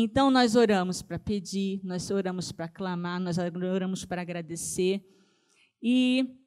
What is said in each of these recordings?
Então nós oramos para pedir, nós oramos para clamar, nós oramos para agradecer. E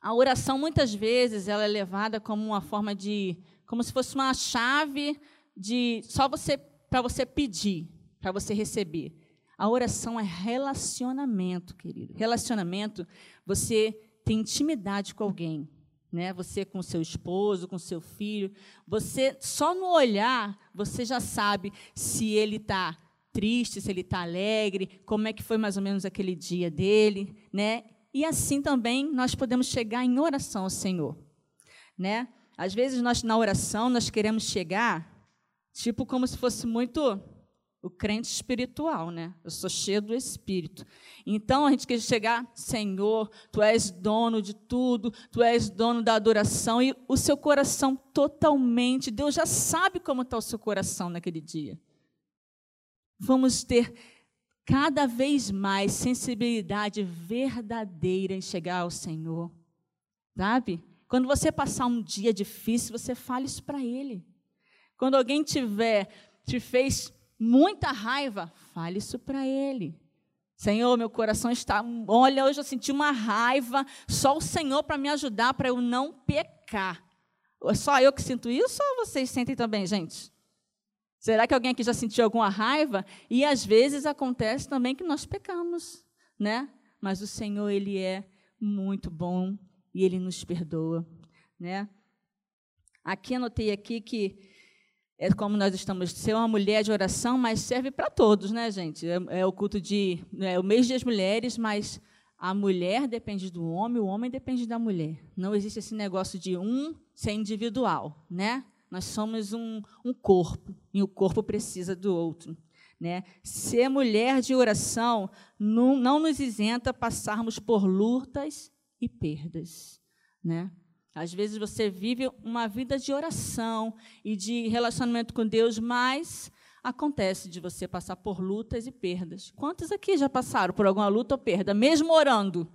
a oração muitas vezes ela é levada como uma forma de, como se fosse uma chave de só você para você pedir, para você receber. A oração é relacionamento, querido. Relacionamento, você tem intimidade com alguém, né? Você com seu esposo, com seu filho, você só no olhar você já sabe se ele está triste, se ele está alegre, como é que foi mais ou menos aquele dia dele, né? E assim também nós podemos chegar em oração ao Senhor, né? Às vezes nós na oração nós queremos chegar tipo como se fosse muito o crente espiritual, né? Eu sou cheio do Espírito. Então a gente quer chegar, Senhor, Tu és dono de tudo, Tu és dono da adoração e o seu coração totalmente, Deus já sabe como está o seu coração naquele dia. Vamos ter cada vez mais sensibilidade verdadeira em chegar ao Senhor, sabe? Quando você passar um dia difícil, você fale isso para Ele. Quando alguém tiver te fez muita raiva, fale isso para ele. Senhor, meu coração está. Olha, hoje eu senti uma raiva, só o Senhor para me ajudar, para eu não pecar. É só eu que sinto isso ou vocês sentem também, gente? Será que alguém aqui já sentiu alguma raiva? E às vezes acontece também que nós pecamos, né? Mas o Senhor, Ele é muito bom e Ele nos perdoa, né? Aqui anotei aqui que é como nós estamos, ser uma mulher de oração, mas serve para todos, né, gente? É, é, o culto de. É o mês das mulheres, mas a mulher depende do homem, o homem depende da mulher. Não existe esse negócio de um ser individual, né? Nós somos um, um corpo e o corpo precisa do outro. Né? Ser mulher de oração não, não nos isenta passarmos por lutas e perdas. Né? Às vezes você vive uma vida de oração e de relacionamento com Deus, mas acontece de você passar por lutas e perdas. Quantos aqui já passaram por alguma luta ou perda, mesmo orando?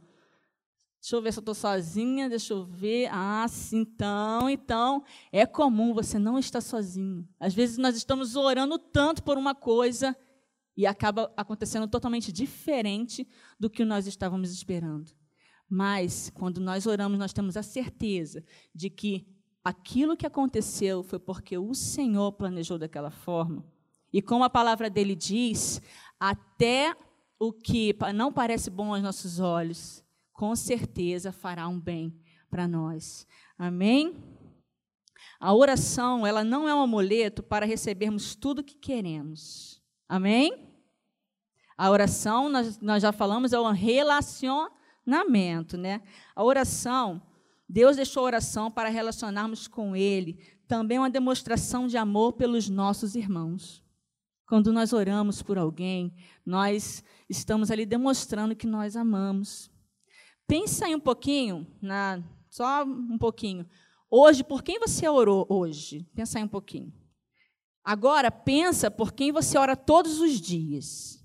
Deixa eu ver se eu estou sozinha, deixa eu ver. Ah, sim, então, então, é comum você não estar sozinho. Às vezes nós estamos orando tanto por uma coisa e acaba acontecendo totalmente diferente do que nós estávamos esperando. Mas, quando nós oramos, nós temos a certeza de que aquilo que aconteceu foi porque o Senhor planejou daquela forma. E como a palavra dele diz, até o que não parece bom aos nossos olhos, com certeza fará um bem para nós. Amém? A oração, ela não é um amuleto para recebermos tudo que queremos. Amém? A oração, nós, nós já falamos, é um relacionamento relacionamento, né? A oração, Deus deixou a oração para relacionarmos com Ele, também uma demonstração de amor pelos nossos irmãos. Quando nós oramos por alguém, nós estamos ali demonstrando que nós amamos. Pensa aí um pouquinho, na, só um pouquinho. Hoje, por quem você orou hoje? Pensa aí um pouquinho. Agora, pensa por quem você ora todos os dias.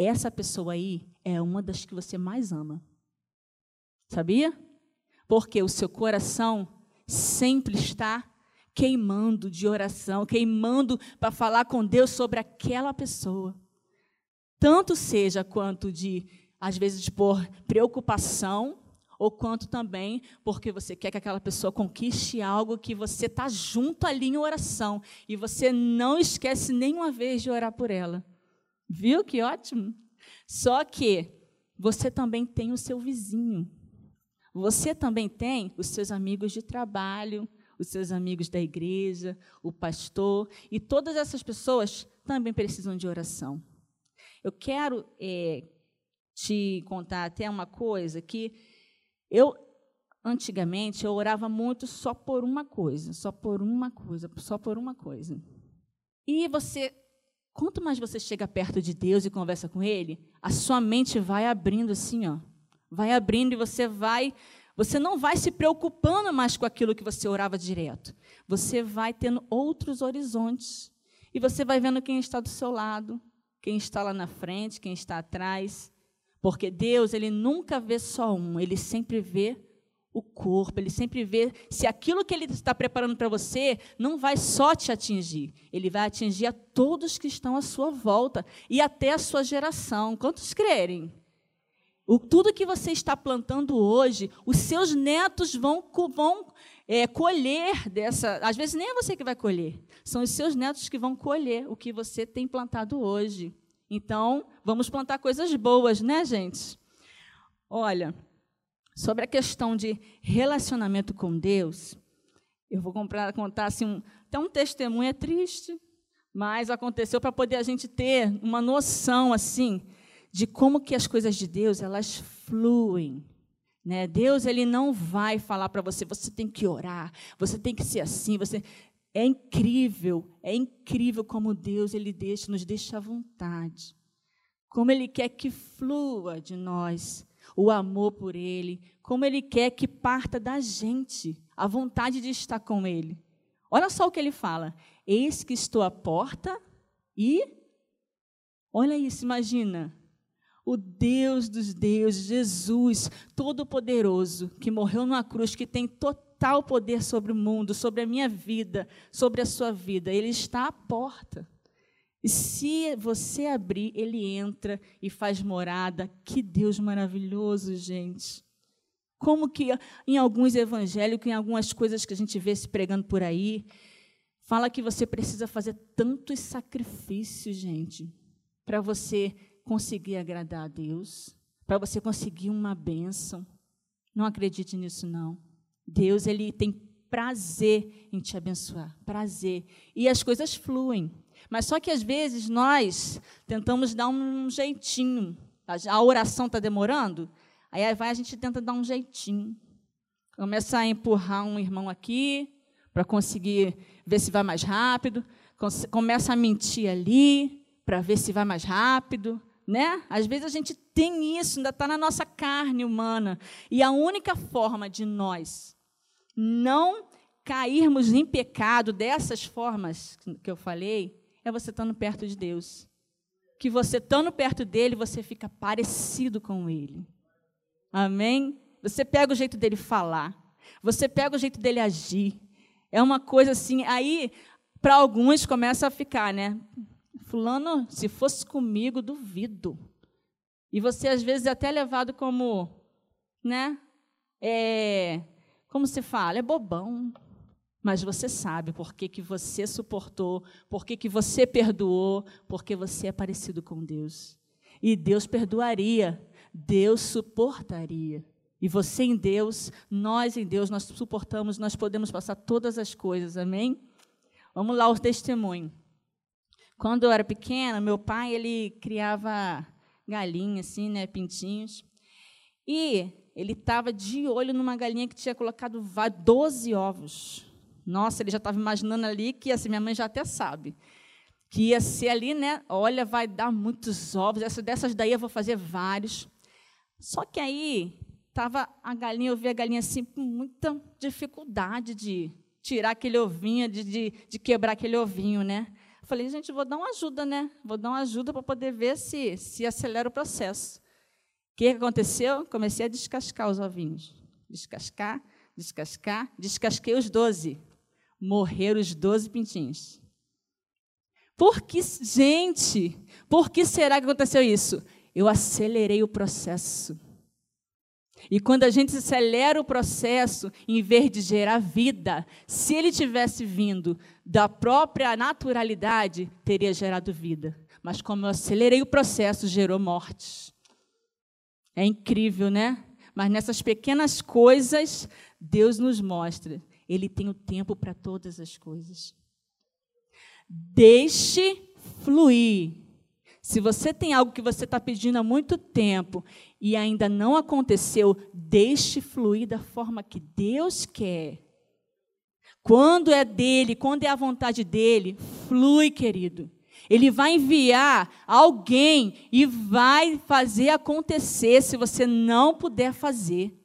Essa pessoa aí é uma das que você mais ama. Sabia? Porque o seu coração sempre está queimando de oração, queimando para falar com Deus sobre aquela pessoa. Tanto seja quanto de, às vezes, por preocupação, ou quanto também porque você quer que aquela pessoa conquiste algo que você está junto ali em oração e você não esquece nenhuma vez de orar por ela. Viu que ótimo? Só que você também tem o seu vizinho. Você também tem os seus amigos de trabalho, os seus amigos da igreja, o pastor, e todas essas pessoas também precisam de oração. Eu quero é, te contar até uma coisa que eu antigamente eu orava muito só por uma coisa, só por uma coisa, só por uma coisa. E você Quanto mais você chega perto de Deus e conversa com Ele, a sua mente vai abrindo assim, ó. Vai abrindo e você vai. Você não vai se preocupando mais com aquilo que você orava direto. Você vai tendo outros horizontes. E você vai vendo quem está do seu lado, quem está lá na frente, quem está atrás. Porque Deus, Ele nunca vê só um, Ele sempre vê o corpo, ele sempre vê se aquilo que ele está preparando para você não vai só te atingir, ele vai atingir a todos que estão à sua volta e até a sua geração. Quantos crerem? O, tudo que você está plantando hoje, os seus netos vão, vão é, colher dessa. Às vezes nem é você que vai colher, são os seus netos que vão colher o que você tem plantado hoje. Então, vamos plantar coisas boas, né, gente? Olha, sobre a questão de relacionamento com Deus, eu vou comprar, contar assim, um, até um testemunho é triste, mas aconteceu para poder a gente ter uma noção assim de como que as coisas de Deus elas fluem. Né? Deus ele não vai falar para você, você tem que orar, você tem que ser assim, você é incrível, é incrível como Deus ele deixa, nos deixa à vontade. Como ele quer que flua de nós o amor por ele, como ele quer que parta da gente a vontade de estar com ele. Olha só o que ele fala: Eis que estou à porta e olha isso, imagina o Deus dos deuses, Jesus, todo-poderoso, que morreu numa cruz, que tem total poder sobre o mundo, sobre a minha vida, sobre a sua vida, ele está à porta. E se você abrir, ele entra e faz morada. Que Deus maravilhoso, gente. Como que em alguns evangélicos, em algumas coisas que a gente vê se pregando por aí, fala que você precisa fazer tantos sacrifícios, gente, para você conseguir agradar a Deus, para você conseguir uma bênção. Não acredite nisso, não. Deus, ele tem prazer em te abençoar, prazer. E as coisas fluem. Mas só que às vezes nós tentamos dar um jeitinho. A oração está demorando, aí vai a gente tenta dar um jeitinho. Começa a empurrar um irmão aqui para conseguir ver se vai mais rápido. Começa a mentir ali para ver se vai mais rápido né? Às vezes a gente tem isso, ainda está na nossa carne humana. E a única forma de nós não cairmos em pecado dessas formas que eu falei é você estando perto de Deus. Que você estando perto dele, você fica parecido com ele. Amém? Você pega o jeito dele falar, você pega o jeito dele agir. É uma coisa assim, aí para alguns começa a ficar, né? Fulano, se fosse comigo, duvido. E você, às vezes, é até levado como, né? É, como se fala? É bobão. Mas você sabe por que, que você suportou, por que, que você perdoou, porque você é parecido com Deus. E Deus perdoaria, Deus suportaria. E você em Deus, nós em Deus, nós suportamos, nós podemos passar todas as coisas, amém? Vamos lá o testemunho. Quando eu era pequena, meu pai ele criava galinhas, assim, né, pintinhos. E ele estava de olho numa galinha que tinha colocado 12 ovos. Nossa, ele já estava imaginando ali que, assim, minha mãe já até sabe, que ia ser ali, né? Olha, vai dar muitos ovos. Essa, dessas daí eu vou fazer vários. Só que aí estava a galinha, eu vi a galinha assim com muita dificuldade de tirar aquele ovinho, de, de, de quebrar aquele ovinho, né? Falei, gente, vou dar uma ajuda, né? Vou dar uma ajuda para poder ver se, se acelera o processo. O que aconteceu? Comecei a descascar os ovinhos. Descascar, descascar, descasquei os 12. Morreram os 12 pintinhos. Por que, gente, por que será que aconteceu isso? Eu acelerei o processo. E quando a gente acelera o processo, em vez de gerar vida, se ele tivesse vindo da própria naturalidade, teria gerado vida. Mas como eu acelerei o processo, gerou morte. É incrível, né? Mas nessas pequenas coisas, Deus nos mostra. Ele tem o tempo para todas as coisas. Deixe fluir. Se você tem algo que você está pedindo há muito tempo e ainda não aconteceu, deixe fluir da forma que Deus quer. Quando é dele, quando é a vontade dele, flui, querido. Ele vai enviar alguém e vai fazer acontecer se você não puder fazer.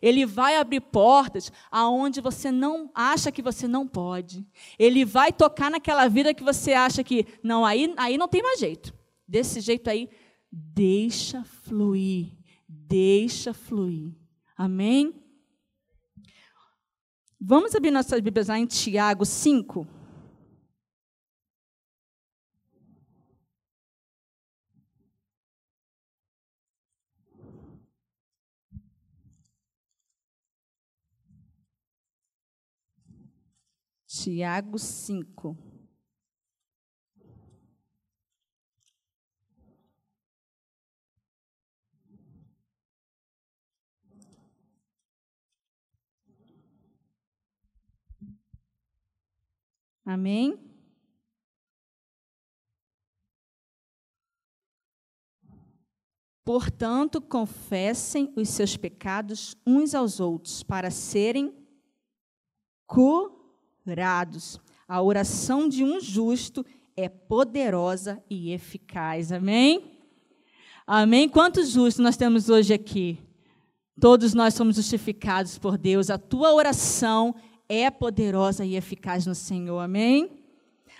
Ele vai abrir portas aonde você não acha que você não pode. Ele vai tocar naquela vida que você acha que não, aí, aí não tem mais jeito. Desse jeito aí, deixa fluir. Deixa fluir. Amém? Vamos abrir nossas Bíblias lá em Tiago 5. Tiago 5. Amém? Portanto, confessem os seus pecados uns aos outros, para serem curados. A oração de um justo é poderosa e eficaz. Amém? Amém? Quantos justos nós temos hoje aqui? Todos nós somos justificados por Deus. A tua oração é poderosa e eficaz no Senhor. Amém?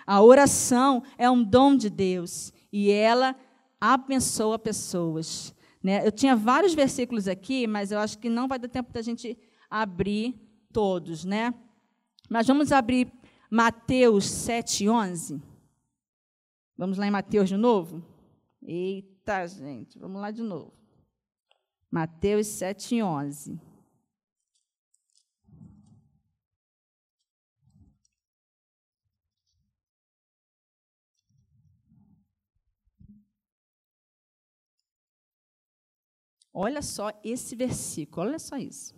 A oração é um dom de Deus e ela abençoa pessoas. Né? Eu tinha vários versículos aqui, mas eu acho que não vai dar tempo da gente abrir todos, né? Mas vamos abrir Mateus 7, 11. Vamos lá em Mateus de novo? Eita, gente, vamos lá de novo. Mateus 7, 11. Olha só esse versículo, olha só isso.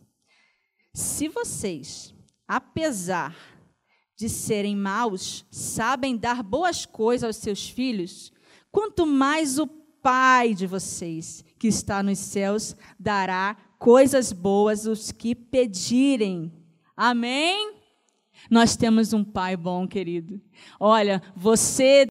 Se vocês, apesar de serem maus, sabem dar boas coisas aos seus filhos, quanto mais o Pai de vocês, que está nos céus, dará coisas boas aos que pedirem. Amém? Nós temos um Pai bom, querido. Olha, você